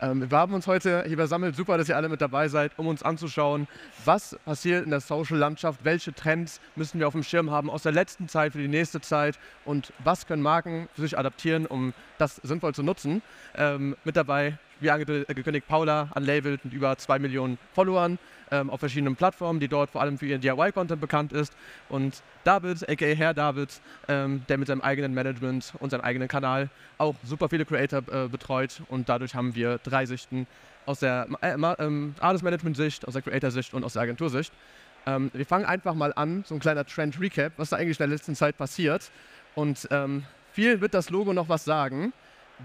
Ähm, wir haben uns heute hier versammelt. Super, dass ihr alle mit dabei seid, um uns anzuschauen, was passiert in der Social-Landschaft, welche Trends müssen wir auf dem Schirm haben aus der letzten Zeit für die nächste Zeit und was können Marken für sich adaptieren, um das sinnvoll zu nutzen. Ähm, mit dabei, wie angekündigt, Paula, unlabeled mit über zwei Millionen Followern ähm, auf verschiedenen Plattformen, die dort vor allem für ihren DIY-Content bekannt ist. Und David, aka Herr David, ähm, der mit seinem eigenen Management und seinem eigenen Kanal auch super viele Creator äh, betreut. Und dadurch haben wir drei Sichten aus der äh, ähm, Artist-Management-Sicht, aus der Creator-Sicht und aus der Agentur-Sicht. Ähm, wir fangen einfach mal an, so ein kleiner Trend-Recap, was da eigentlich in der letzten Zeit passiert. Und ähm, viel wird das Logo noch was sagen.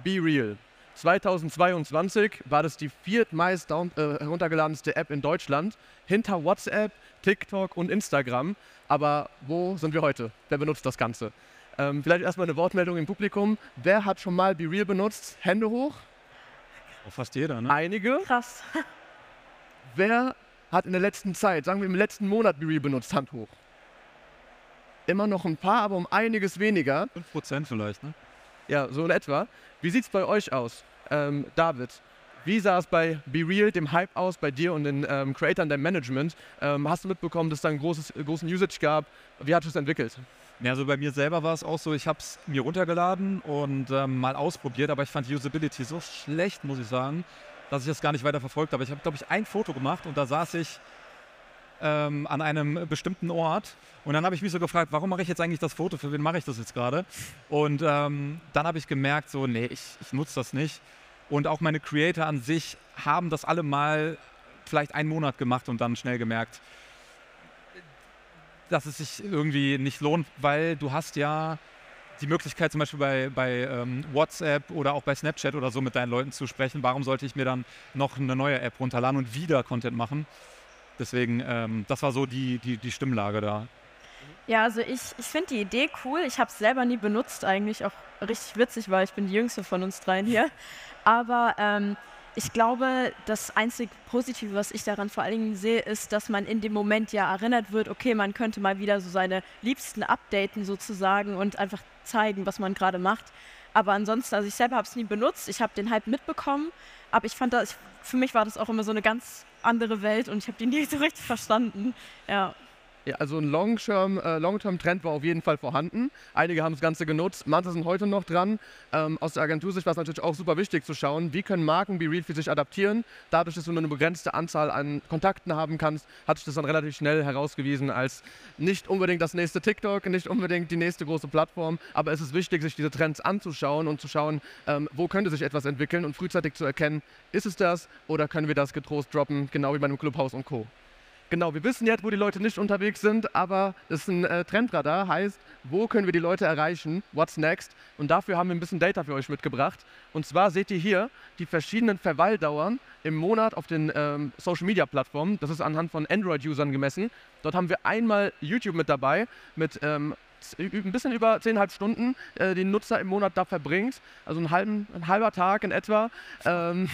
Be Real. 2022 war das die viertmeist down, äh, heruntergeladenste App in Deutschland, hinter WhatsApp, TikTok und Instagram. Aber wo sind wir heute? Wer benutzt das Ganze? Ähm, vielleicht erstmal eine Wortmeldung im Publikum. Wer hat schon mal BeReal benutzt? Hände hoch. Oh, fast jeder, ne? Einige. Krass. Wer hat in der letzten Zeit, sagen wir im letzten Monat BeReal benutzt? Hand hoch. Immer noch ein paar, aber um einiges weniger. 5% vielleicht, ne? Ja, so in etwa. Wie sieht es bei euch aus, ähm, David? Wie sah es bei Be Real, dem Hype aus, bei dir und den ähm, Creators, deinem Management? Ähm, hast du mitbekommen, dass es da einen großes, großen Usage gab? Wie hat es entwickelt? Ja, also bei mir selber war es auch so, ich habe es mir runtergeladen und ähm, mal ausprobiert, aber ich fand die Usability so schlecht, muss ich sagen, dass ich das gar nicht weiter verfolgt habe. Ich habe, glaube ich, ein Foto gemacht und da saß ich ähm, an einem bestimmten Ort. Und dann habe ich mich so gefragt, warum mache ich jetzt eigentlich das Foto? Für wen mache ich das jetzt gerade? Und ähm, dann habe ich gemerkt, so, nee, ich, ich nutze das nicht. Und auch meine Creator an sich haben das alle mal vielleicht einen Monat gemacht und dann schnell gemerkt, dass es sich irgendwie nicht lohnt, weil du hast ja die Möglichkeit zum Beispiel bei, bei ähm, WhatsApp oder auch bei Snapchat oder so mit deinen Leuten zu sprechen. Warum sollte ich mir dann noch eine neue App runterladen und wieder Content machen? Deswegen, ähm, das war so die, die, die Stimmlage da. Ja, also ich, ich finde die Idee cool. Ich habe es selber nie benutzt, eigentlich auch richtig witzig, weil ich bin die jüngste von uns dreien hier. Aber ähm, ich glaube, das einzig Positive, was ich daran vor allen Dingen sehe, ist, dass man in dem Moment ja erinnert wird, okay, man könnte mal wieder so seine Liebsten updaten sozusagen und einfach zeigen, was man gerade macht. Aber ansonsten, also ich selber habe es nie benutzt, ich habe den Hype mitbekommen, aber ich fand das, für mich war das auch immer so eine ganz andere Welt und ich habe die nie so richtig verstanden. Ja. Ja, also ein Long-Term-Trend äh, Long war auf jeden Fall vorhanden. Einige haben das Ganze genutzt, manche sind heute noch dran. Ähm, aus der Agentursicht war es natürlich auch super wichtig zu schauen, wie können Marken BeReal für sich adaptieren. Dadurch, dass du nur eine begrenzte Anzahl an Kontakten haben kannst, hat sich das dann relativ schnell herausgewiesen als nicht unbedingt das nächste TikTok, nicht unbedingt die nächste große Plattform, aber es ist wichtig, sich diese Trends anzuschauen und zu schauen, ähm, wo könnte sich etwas entwickeln und frühzeitig zu erkennen, ist es das oder können wir das getrost droppen, genau wie bei einem Clubhouse und Co. Genau, wir wissen jetzt, wo die Leute nicht unterwegs sind, aber das ist ein äh, Trendradar, heißt, wo können wir die Leute erreichen, what's next? Und dafür haben wir ein bisschen Data für euch mitgebracht. Und zwar seht ihr hier die verschiedenen Verweildauern im Monat auf den ähm, Social-Media-Plattformen. Das ist anhand von Android-Usern gemessen. Dort haben wir einmal YouTube mit dabei, mit ähm, ein bisschen über 10,5 Stunden äh, den Nutzer im Monat da verbringt. Also einen halben, ein halber Tag in etwa. Ähm,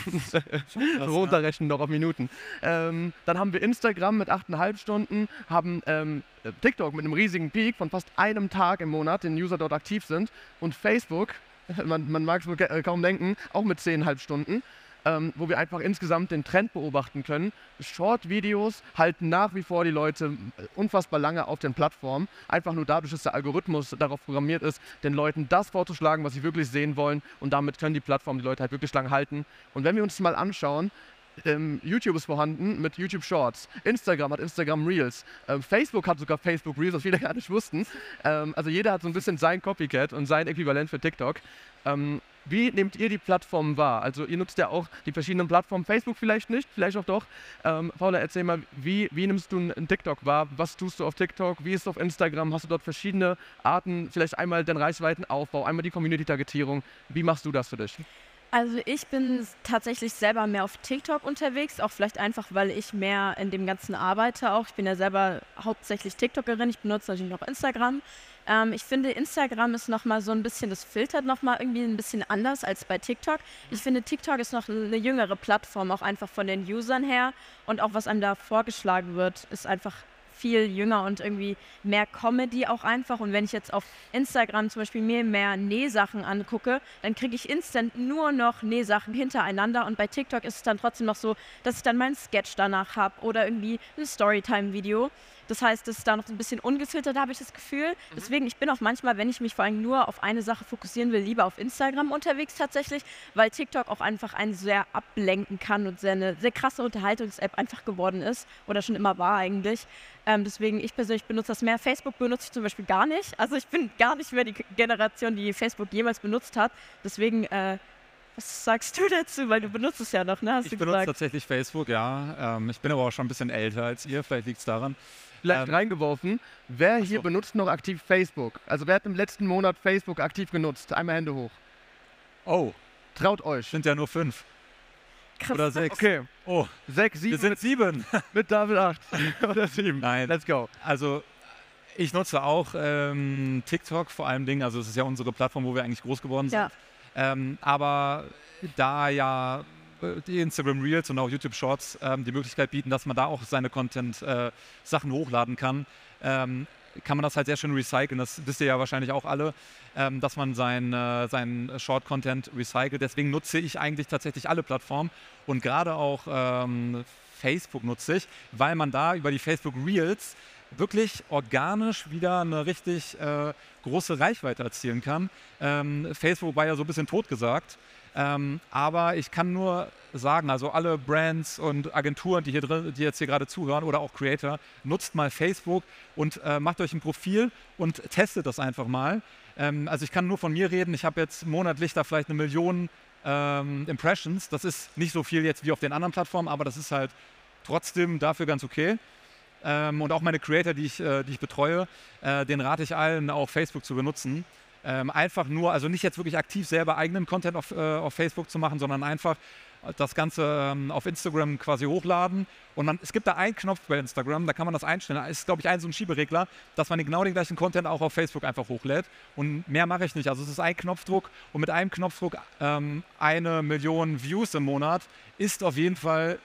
runterrechnen noch auf Minuten. Ähm, dann haben wir Instagram mit 8,5 Stunden, haben ähm, TikTok mit einem riesigen Peak von fast einem Tag im Monat, den User dort aktiv sind. Und Facebook, man, man mag es wohl äh, kaum denken, auch mit 10,5 Stunden ähm, wo wir einfach insgesamt den Trend beobachten können. Short-Videos halten nach wie vor die Leute äh, unfassbar lange auf den Plattformen, einfach nur dadurch, dass der Algorithmus darauf programmiert ist, den Leuten das vorzuschlagen, was sie wirklich sehen wollen und damit können die Plattformen die Leute halt wirklich lange halten. Und wenn wir uns mal anschauen, ähm, YouTube ist vorhanden mit YouTube Shorts. Instagram hat Instagram Reels. Ähm, Facebook hat sogar Facebook Reels, was viele gar nicht wussten. Ähm, also jeder hat so ein bisschen sein Copycat und sein Äquivalent für TikTok. Wie nehmt ihr die Plattformen wahr? Also ihr nutzt ja auch die verschiedenen Plattformen, Facebook vielleicht nicht, vielleicht auch doch. Ähm, Paula, erzähl mal, wie, wie nimmst du einen TikTok wahr? Was tust du auf TikTok? Wie ist es auf Instagram? Hast du dort verschiedene Arten, vielleicht einmal den Reichweitenaufbau, einmal die Community-Targetierung? Wie machst du das für dich? Also ich bin tatsächlich selber mehr auf TikTok unterwegs, auch vielleicht einfach, weil ich mehr in dem Ganzen arbeite auch. Ich bin ja selber hauptsächlich TikTokerin, ich benutze natürlich auch Instagram. Ähm, ich finde, Instagram ist nochmal so ein bisschen, das filtert nochmal irgendwie ein bisschen anders als bei TikTok. Ich finde, TikTok ist noch eine jüngere Plattform, auch einfach von den Usern her. Und auch was einem da vorgeschlagen wird, ist einfach viel jünger und irgendwie mehr Comedy auch einfach. Und wenn ich jetzt auf Instagram zum Beispiel mir mehr Nähsachen angucke, dann kriege ich instant nur noch Nähsachen hintereinander. Und bei TikTok ist es dann trotzdem noch so, dass ich dann meinen Sketch danach habe oder irgendwie ein Storytime-Video. Das heißt, es ist da noch ein bisschen ungefiltert, habe ich das Gefühl. Mhm. Deswegen, ich bin auch manchmal, wenn ich mich vor allem nur auf eine Sache fokussieren will, lieber auf Instagram unterwegs tatsächlich, weil TikTok auch einfach einen sehr ablenken kann und sehr eine sehr krasse Unterhaltungs-App einfach geworden ist oder schon immer war eigentlich. Ähm, deswegen, ich persönlich benutze das mehr. Facebook benutze ich zum Beispiel gar nicht. Also ich bin gar nicht mehr die Generation, die Facebook jemals benutzt hat. Deswegen äh, was sagst du dazu? Weil du benutzt es ja noch, ne? Hast ich benutze tatsächlich Facebook, ja. Ähm, ich bin aber auch schon ein bisschen älter als ihr, vielleicht liegt es daran vielleicht ähm, reingeworfen. Wer hier so. benutzt noch aktiv Facebook? Also wer hat im letzten Monat Facebook aktiv genutzt? Einmal Hände hoch. Oh. Traut euch. Sind ja nur fünf. Krass. Oder sechs. Okay. Oh. Sechs, sieben. Wir sind sieben. mit David acht. Oder sieben. Nein. Let's go. Also ich nutze auch ähm, TikTok vor allem Dingen. Also es ist ja unsere Plattform, wo wir eigentlich groß geworden sind. Ja. Ähm, aber da ja die Instagram Reels und auch YouTube Shorts ähm, die Möglichkeit bieten, dass man da auch seine Content-Sachen äh, hochladen kann, ähm, kann man das halt sehr schön recyceln. Das wisst ihr ja wahrscheinlich auch alle, ähm, dass man seinen äh, sein Short-Content recycelt. Deswegen nutze ich eigentlich tatsächlich alle Plattformen und gerade auch ähm, Facebook nutze ich, weil man da über die Facebook Reels wirklich organisch wieder eine richtig äh, große Reichweite erzielen kann. Ähm, Facebook war ja so ein bisschen totgesagt. Ähm, aber ich kann nur sagen, also alle Brands und Agenturen, die, hier drin, die jetzt hier gerade zuhören oder auch Creator, nutzt mal Facebook und äh, macht euch ein Profil und testet das einfach mal. Ähm, also ich kann nur von mir reden, ich habe jetzt monatlich da vielleicht eine Million ähm, Impressions. Das ist nicht so viel jetzt wie auf den anderen Plattformen, aber das ist halt trotzdem dafür ganz okay. Ähm, und auch meine Creator, die ich, äh, die ich betreue, äh, den rate ich allen, auch Facebook zu benutzen. Ähm, einfach nur, also nicht jetzt wirklich aktiv selber eigenen Content auf, äh, auf Facebook zu machen, sondern einfach das Ganze ähm, auf Instagram quasi hochladen. Und man, es gibt da einen Knopf bei Instagram, da kann man das einstellen. Da ist, glaube ich, ein so ein Schieberegler, dass man genau den gleichen Content auch auf Facebook einfach hochlädt. Und mehr mache ich nicht. Also es ist ein Knopfdruck und mit einem Knopfdruck ähm, eine Million Views im Monat ist auf jeden Fall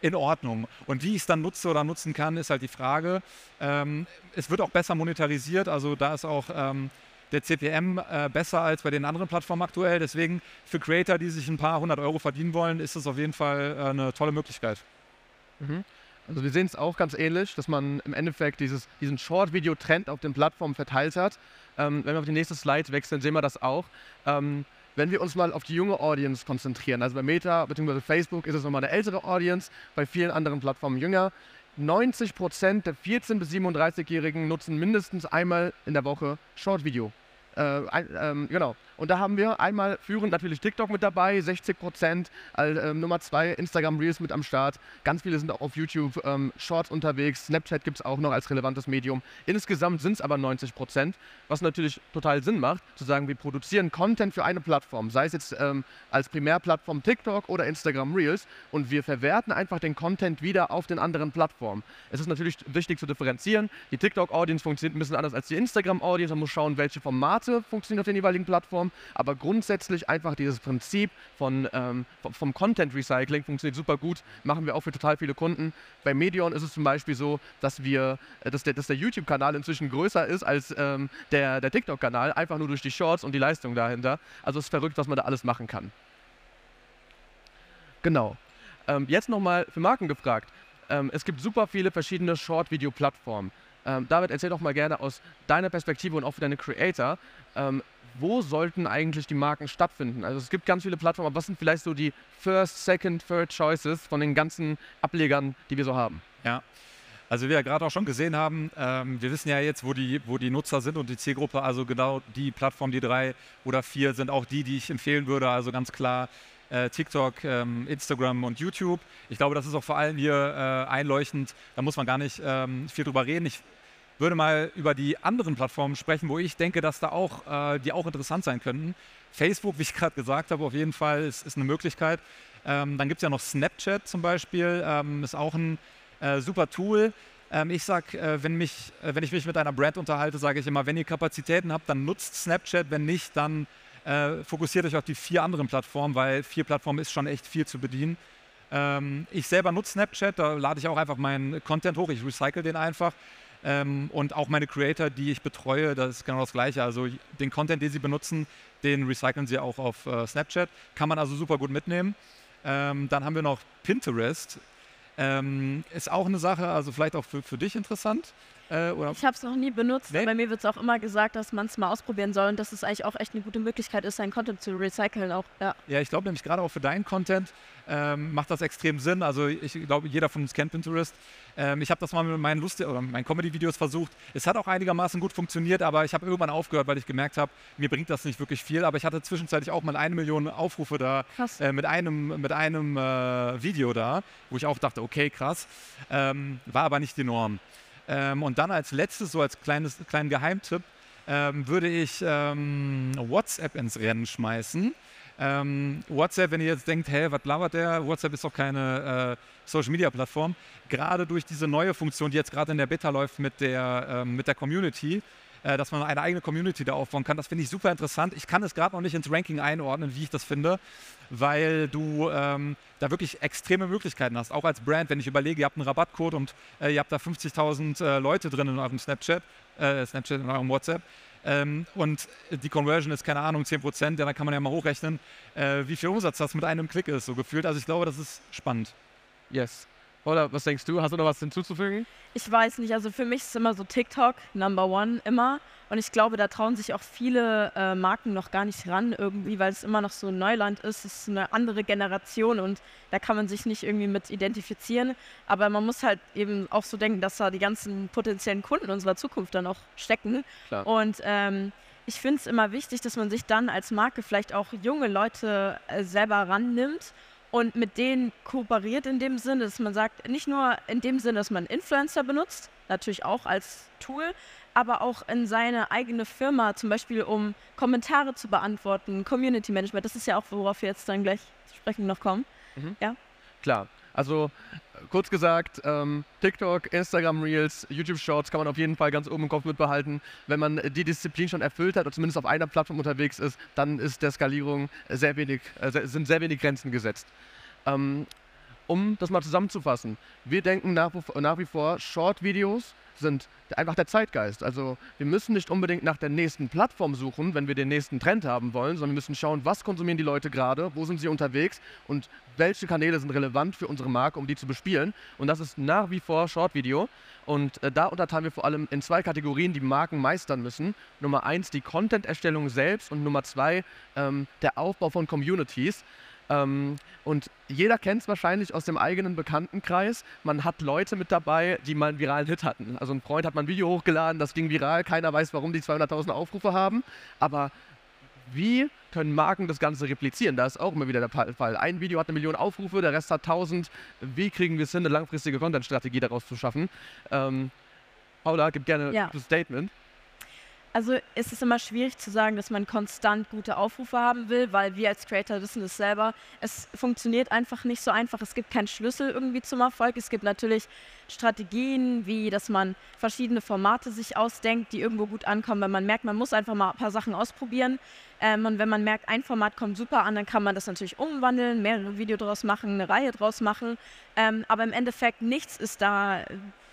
in Ordnung. Und wie ich es dann nutze oder nutzen kann, ist halt die Frage. Ähm, es wird auch besser monetarisiert, also da ist auch ähm, der CPM äh, besser als bei den anderen Plattformen aktuell. Deswegen für Creator, die sich ein paar hundert Euro verdienen wollen, ist es auf jeden Fall äh, eine tolle Möglichkeit. Mhm. Also wir sehen es auch ganz ähnlich, dass man im Endeffekt dieses, diesen Short-Video-Trend auf den Plattformen verteilt hat. Ähm, wenn wir auf die nächste Slide wechseln, sehen wir das auch. Ähm, wenn wir uns mal auf die junge Audience konzentrieren, also bei Meta bzw. Facebook ist es nochmal eine ältere Audience, bei vielen anderen Plattformen jünger. 90 Prozent der 14- bis 37-Jährigen nutzen mindestens einmal in der Woche Short-Video. Äh, ähm, genau. Und da haben wir einmal führend natürlich TikTok mit dabei, 60 Prozent, äh, Nummer zwei Instagram Reels mit am Start. Ganz viele sind auch auf YouTube ähm, Shorts unterwegs. Snapchat gibt es auch noch als relevantes Medium. Insgesamt sind es aber 90 Prozent, was natürlich total Sinn macht, zu sagen, wir produzieren Content für eine Plattform, sei es jetzt ähm, als Primärplattform TikTok oder Instagram Reels und wir verwerten einfach den Content wieder auf den anderen Plattformen. Es ist natürlich wichtig zu differenzieren. Die TikTok-Audience funktioniert ein bisschen anders als die Instagram-Audience. Man muss schauen, welche Formate funktionieren auf den jeweiligen Plattformen aber grundsätzlich einfach dieses Prinzip von, ähm, vom Content Recycling funktioniert super gut, machen wir auch für total viele Kunden. Bei Medion ist es zum Beispiel so, dass wir, äh, dass der, dass der YouTube-Kanal inzwischen größer ist als ähm, der, der TikTok-Kanal, einfach nur durch die Shorts und die Leistung dahinter. Also es ist verrückt, was man da alles machen kann. Genau. Ähm, jetzt nochmal für Marken gefragt. Ähm, es gibt super viele verschiedene Short-Video-Plattformen. Ähm, David, erzähl doch mal gerne aus deiner Perspektive und auch für deine Creator, ähm, wo sollten eigentlich die Marken stattfinden? Also es gibt ganz viele Plattformen, aber was sind vielleicht so die First, Second, Third Choices von den ganzen Ablegern, die wir so haben? Ja. Also wie wir gerade auch schon gesehen haben, ähm, wir wissen ja jetzt, wo die, wo die Nutzer sind und die Zielgruppe, also genau die Plattformen, die drei oder vier sind auch die, die ich empfehlen würde. Also ganz klar äh, TikTok, ähm, Instagram und YouTube. Ich glaube, das ist auch vor allem hier äh, einleuchtend. Da muss man gar nicht ähm, viel drüber reden. Ich würde mal über die anderen Plattformen sprechen, wo ich denke, dass da auch, äh, die auch interessant sein könnten. Facebook, wie ich gerade gesagt habe, auf jeden Fall ist, ist eine Möglichkeit. Ähm, dann gibt es ja noch Snapchat zum Beispiel, ähm, ist auch ein äh, super Tool. Ähm, ich sage, äh, wenn, mich, äh, wenn ich mich mit einer Brand unterhalte, sage ich immer, wenn ihr Kapazitäten habt, dann nutzt Snapchat, wenn nicht, dann äh, fokussiert euch auf die vier anderen Plattformen, weil vier Plattformen ist schon echt viel zu bedienen. Ähm, ich selber nutze Snapchat, da lade ich auch einfach meinen Content hoch, ich recycle den einfach. Ähm, und auch meine Creator, die ich betreue, das ist genau das Gleiche. Also den Content, den sie benutzen, den recyceln sie auch auf äh, Snapchat. Kann man also super gut mitnehmen. Ähm, dann haben wir noch Pinterest. Ähm, ist auch eine Sache, also vielleicht auch für, für dich interessant. Äh, ich habe es noch nie benutzt, nee? bei mir wird es auch immer gesagt, dass man es mal ausprobieren soll und dass es eigentlich auch echt eine gute Möglichkeit ist, seinen Content zu recyceln. Auch, ja. ja, ich glaube nämlich gerade auch für deinen Content ähm, macht das extrem Sinn. Also ich glaube, jeder von uns kennt Pinterest. Ähm, ich habe das mal mit meinen Lust oder meinen Comedy-Videos versucht. Es hat auch einigermaßen gut funktioniert, aber ich habe irgendwann aufgehört, weil ich gemerkt habe, mir bringt das nicht wirklich viel. Aber ich hatte zwischenzeitlich auch mal eine Million Aufrufe da äh, mit einem, mit einem äh, Video da, wo ich auch dachte, okay, krass. Ähm, war aber nicht die Norm. Ähm, und dann als letztes, so als kleines, kleinen Geheimtipp, ähm, würde ich ähm, WhatsApp ins Rennen schmeißen. Ähm, WhatsApp, wenn ihr jetzt denkt, hä, was labert der? WhatsApp ist doch keine äh, Social-Media-Plattform. Gerade durch diese neue Funktion, die jetzt gerade in der Beta läuft mit der, ähm, mit der Community, äh, dass man eine eigene Community da aufbauen kann. Das finde ich super interessant. Ich kann es gerade noch nicht ins Ranking einordnen, wie ich das finde, weil du ähm, da wirklich extreme Möglichkeiten hast. Auch als Brand, wenn ich überlege, ihr habt einen Rabattcode und äh, ihr habt da 50.000 äh, Leute drin in eurem Snapchat, äh, Snapchat in eurem WhatsApp. Ähm, und die Conversion ist, keine Ahnung, 10%, ja, dann kann man ja mal hochrechnen, äh, wie viel Umsatz das mit einem Klick ist, so gefühlt. Also ich glaube, das ist spannend. Yes. Oder was denkst du? Hast du noch was hinzuzufügen? Ich weiß nicht. Also für mich ist es immer so TikTok, Number One, immer. Und ich glaube, da trauen sich auch viele äh, Marken noch gar nicht ran irgendwie, weil es immer noch so Neuland ist. Es ist eine andere Generation und da kann man sich nicht irgendwie mit identifizieren. Aber man muss halt eben auch so denken, dass da die ganzen potenziellen Kunden unserer Zukunft dann auch stecken. Klar. Und ähm, ich finde es immer wichtig, dass man sich dann als Marke vielleicht auch junge Leute äh, selber rannimmt und mit denen kooperiert in dem Sinne, dass man sagt, nicht nur in dem Sinne, dass man Influencer benutzt, natürlich auch als Tool, aber auch in seine eigene Firma, zum Beispiel um Kommentare zu beantworten, Community Management. Das ist ja auch, worauf wir jetzt dann gleich zu sprechen noch kommen. Mhm. Ja. Klar. Also kurz gesagt, ähm, TikTok, Instagram Reels, YouTube Shorts kann man auf jeden Fall ganz oben im Kopf mitbehalten. Wenn man die Disziplin schon erfüllt hat und zumindest auf einer Plattform unterwegs ist, dann ist der Skalierung sehr wenig, äh, sind sehr wenig Grenzen gesetzt. Ähm, um das mal zusammenzufassen, wir denken nach, nach wie vor, Short-Videos sind einfach der Zeitgeist. Also wir müssen nicht unbedingt nach der nächsten Plattform suchen, wenn wir den nächsten Trend haben wollen, sondern wir müssen schauen, was konsumieren die Leute gerade, wo sind sie unterwegs und welche Kanäle sind relevant für unsere Marke, um die zu bespielen. Und das ist nach wie vor Short-Video. Und äh, da unterteilen wir vor allem in zwei Kategorien, die Marken meistern müssen. Nummer eins die Content-Erstellung selbst und Nummer zwei ähm, der Aufbau von Communities. Ähm, und jeder kennt es wahrscheinlich aus dem eigenen Bekanntenkreis. Man hat Leute mit dabei, die mal einen viralen Hit hatten. Also ein Freund hat mal ein Video hochgeladen, das ging viral, keiner weiß, warum die 200.000 Aufrufe haben. Aber wie können Marken das Ganze replizieren? Da ist auch immer wieder der Fall. Ein Video hat eine Million Aufrufe, der Rest hat 1000. Wie kriegen wir es hin, eine langfristige Content-Strategie daraus zu schaffen? Ähm, Paula, gib gerne ja. ein Statement. Also ist es immer schwierig zu sagen, dass man konstant gute Aufrufe haben will, weil wir als Creator wissen es selber. Es funktioniert einfach nicht so einfach. Es gibt keinen Schlüssel irgendwie zum Erfolg. Es gibt natürlich Strategien, wie dass man verschiedene Formate sich ausdenkt, die irgendwo gut ankommen. Wenn man merkt, man muss einfach mal ein paar Sachen ausprobieren. Ähm, und wenn man merkt, ein Format kommt super an, dann kann man das natürlich umwandeln, mehrere Videos draus machen, eine Reihe draus machen. Ähm, aber im Endeffekt nichts ist da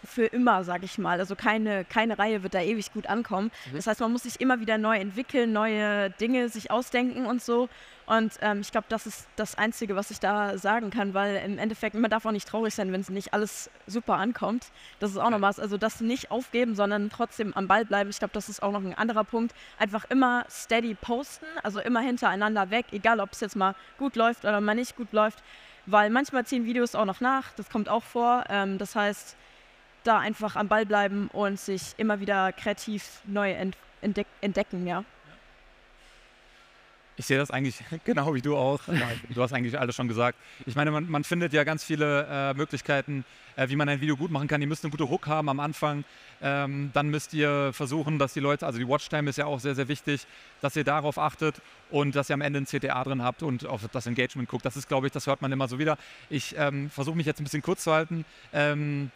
für immer, sage ich mal. Also keine, keine Reihe wird da ewig gut ankommen. Mhm. Das heißt, man muss sich immer wieder neu entwickeln, neue Dinge sich ausdenken und so. Und ähm, ich glaube, das ist das Einzige, was ich da sagen kann, weil im Endeffekt, man darf auch nicht traurig sein, wenn es nicht alles super ankommt. Das ist auch noch was. Also das nicht aufgeben, sondern trotzdem am Ball bleiben. Ich glaube, das ist auch noch ein anderer Punkt. Einfach immer steady posten, also immer hintereinander weg, egal ob es jetzt mal gut läuft oder mal nicht gut läuft. Weil manchmal ziehen Videos auch noch nach, das kommt auch vor. Ähm, das heißt, da einfach am Ball bleiben und sich immer wieder kreativ neu entdeck entdecken, ja. Ich sehe das eigentlich genau wie du auch. Du hast eigentlich alles schon gesagt. Ich meine, man, man findet ja ganz viele äh, Möglichkeiten, äh, wie man ein Video gut machen kann. Ihr müsst eine gute Hook haben am Anfang. Ähm, dann müsst ihr versuchen, dass die Leute, also die Watchtime ist ja auch sehr, sehr wichtig, dass ihr darauf achtet und dass ihr am Ende ein CTA drin habt und auf das Engagement guckt. Das ist, glaube ich, das hört man immer so wieder. Ich ähm, versuche mich jetzt ein bisschen kurz zu halten. Ähm,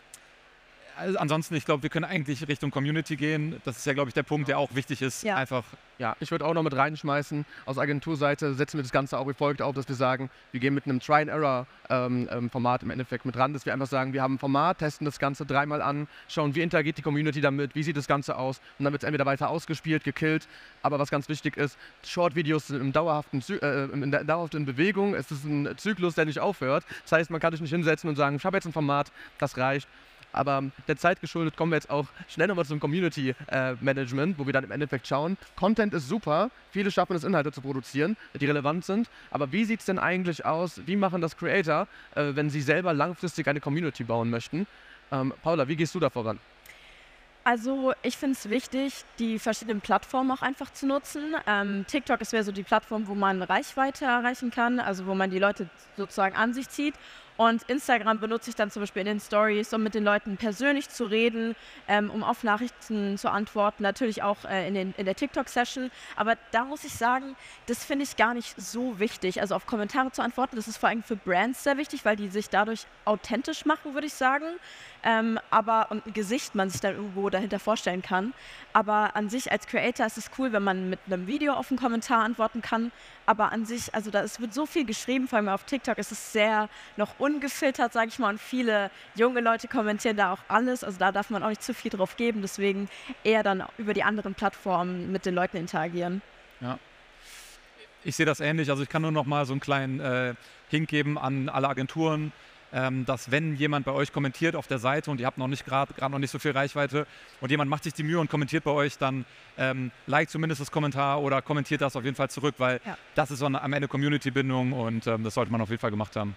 also ansonsten, ich glaube, wir können eigentlich Richtung Community gehen. Das ist ja, glaube ich, der Punkt, der auch wichtig ist. Ja. Einfach, Ja, ich würde auch noch mit reinschmeißen. Aus Agenturseite setzen wir das Ganze auch wie folgt auf, dass wir sagen, wir gehen mit einem Try-and-Error-Format im Endeffekt mit ran, dass wir einfach sagen, wir haben ein Format, testen das Ganze dreimal an, schauen, wie interagiert die Community damit, wie sieht das Ganze aus und dann wird es entweder weiter ausgespielt, gekillt. Aber was ganz wichtig ist, Short-Videos sind im dauerhaften, Zy- äh, in der dauerhaften Bewegung. Es ist ein Zyklus, der nicht aufhört. Das heißt, man kann sich nicht hinsetzen und sagen, ich habe jetzt ein Format, das reicht. Aber der Zeit geschuldet kommen wir jetzt auch schnell nochmal zum Community äh, Management, wo wir dann im Endeffekt schauen. Content ist super, viele schaffen es, Inhalte zu produzieren, die relevant sind. Aber wie sieht es denn eigentlich aus? Wie machen das Creator, äh, wenn sie selber langfristig eine Community bauen möchten? Ähm, Paula, wie gehst du da voran? Also ich finde es wichtig, die verschiedenen Plattformen auch einfach zu nutzen. Ähm, TikTok ist wäre so die Plattform, wo man Reichweite erreichen kann, also wo man die Leute sozusagen an sich zieht. Und Instagram benutze ich dann zum Beispiel in den Stories, um mit den Leuten persönlich zu reden, ähm, um auf Nachrichten zu antworten, natürlich auch äh, in, den, in der TikTok-Session. Aber da muss ich sagen, das finde ich gar nicht so wichtig. Also auf Kommentare zu antworten, das ist vor allem für Brands sehr wichtig, weil die sich dadurch authentisch machen, würde ich sagen. Ähm, aber und ein Gesicht man sich dann irgendwo dahinter vorstellen kann. Aber an sich als Creator ist es cool, wenn man mit einem Video auf einen Kommentar antworten kann. Aber an sich, also da es wird so viel geschrieben, vor allem auf TikTok ist es sehr noch ungefiltert, sage ich mal. Und viele junge Leute kommentieren da auch alles. Also da darf man auch nicht zu viel drauf geben. Deswegen eher dann über die anderen Plattformen mit den Leuten interagieren. ich sehe das ähnlich. Also ich kann nur noch mal so einen kleinen äh, Hink geben an alle Agenturen, ähm, dass wenn jemand bei euch kommentiert auf der Seite und ihr habt noch nicht gerade gerade noch nicht so viel Reichweite und jemand macht sich die Mühe und kommentiert bei euch, dann ähm, like zumindest das Kommentar oder kommentiert das auf jeden Fall zurück, weil Ja. das ist so eine, am Ende Community-Bindung und ähm, das sollte man auf jeden Fall gemacht haben.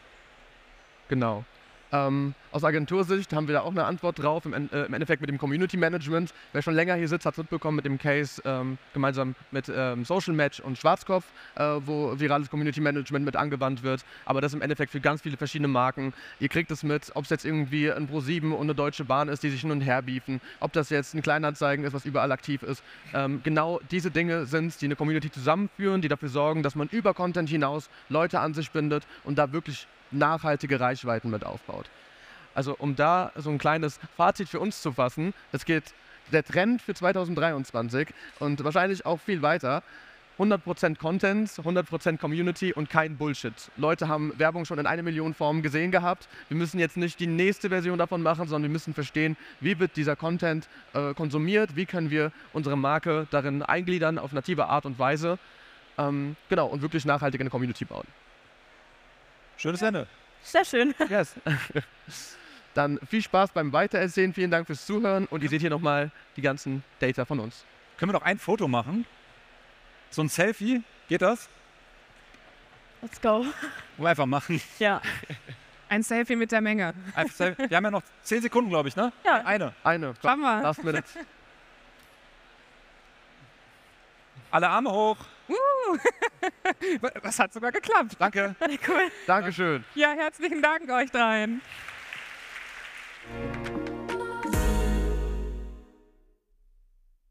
Genau. Ähm, aus Agentursicht haben wir da auch eine Antwort drauf, im, äh, im Endeffekt mit dem Community Management. Wer schon länger hier sitzt, hat es mitbekommen mit dem Case ähm, gemeinsam mit ähm, Social Match und Schwarzkopf, äh, wo virales Community Management mit angewandt wird. Aber das im Endeffekt für ganz viele verschiedene Marken. Ihr kriegt es mit, ob es jetzt irgendwie ein Pro7 und eine Deutsche Bahn ist, die sich hin und her beefen, ob das jetzt ein Kleinanzeigen ist, was überall aktiv ist. Ähm, genau diese Dinge sind es, die eine Community zusammenführen, die dafür sorgen, dass man über Content hinaus Leute an sich bindet und da wirklich nachhaltige Reichweiten mit aufbaut. Also um da so ein kleines Fazit für uns zu fassen, es geht der Trend für 2023 und wahrscheinlich auch viel weiter. 100% Content, 100% Community und kein Bullshit. Leute haben Werbung schon in eine Million Formen gesehen gehabt. Wir müssen jetzt nicht die nächste Version davon machen, sondern wir müssen verstehen, wie wird dieser Content äh, konsumiert, wie können wir unsere Marke darin eingliedern auf native Art und Weise. Ähm, genau, und wirklich nachhaltig eine Community bauen. Schönes Ende. Sehr schön. Yes. Dann viel Spaß beim Weitererzählen. Vielen Dank fürs Zuhören und ihr seht hier nochmal die ganzen Data von uns. Können wir noch ein Foto machen? So ein Selfie? Geht das? Let's go. Wollen wir einfach machen. Ja. Ein Selfie mit der Menge. Wir haben ja noch 10 Sekunden, glaube ich, ne? Ja. Eine. Eine. Schauen wir. Last minute. Alle Arme hoch. Das hat sogar geklappt. Danke. cool. Dankeschön. Ja, herzlichen Dank euch dreien.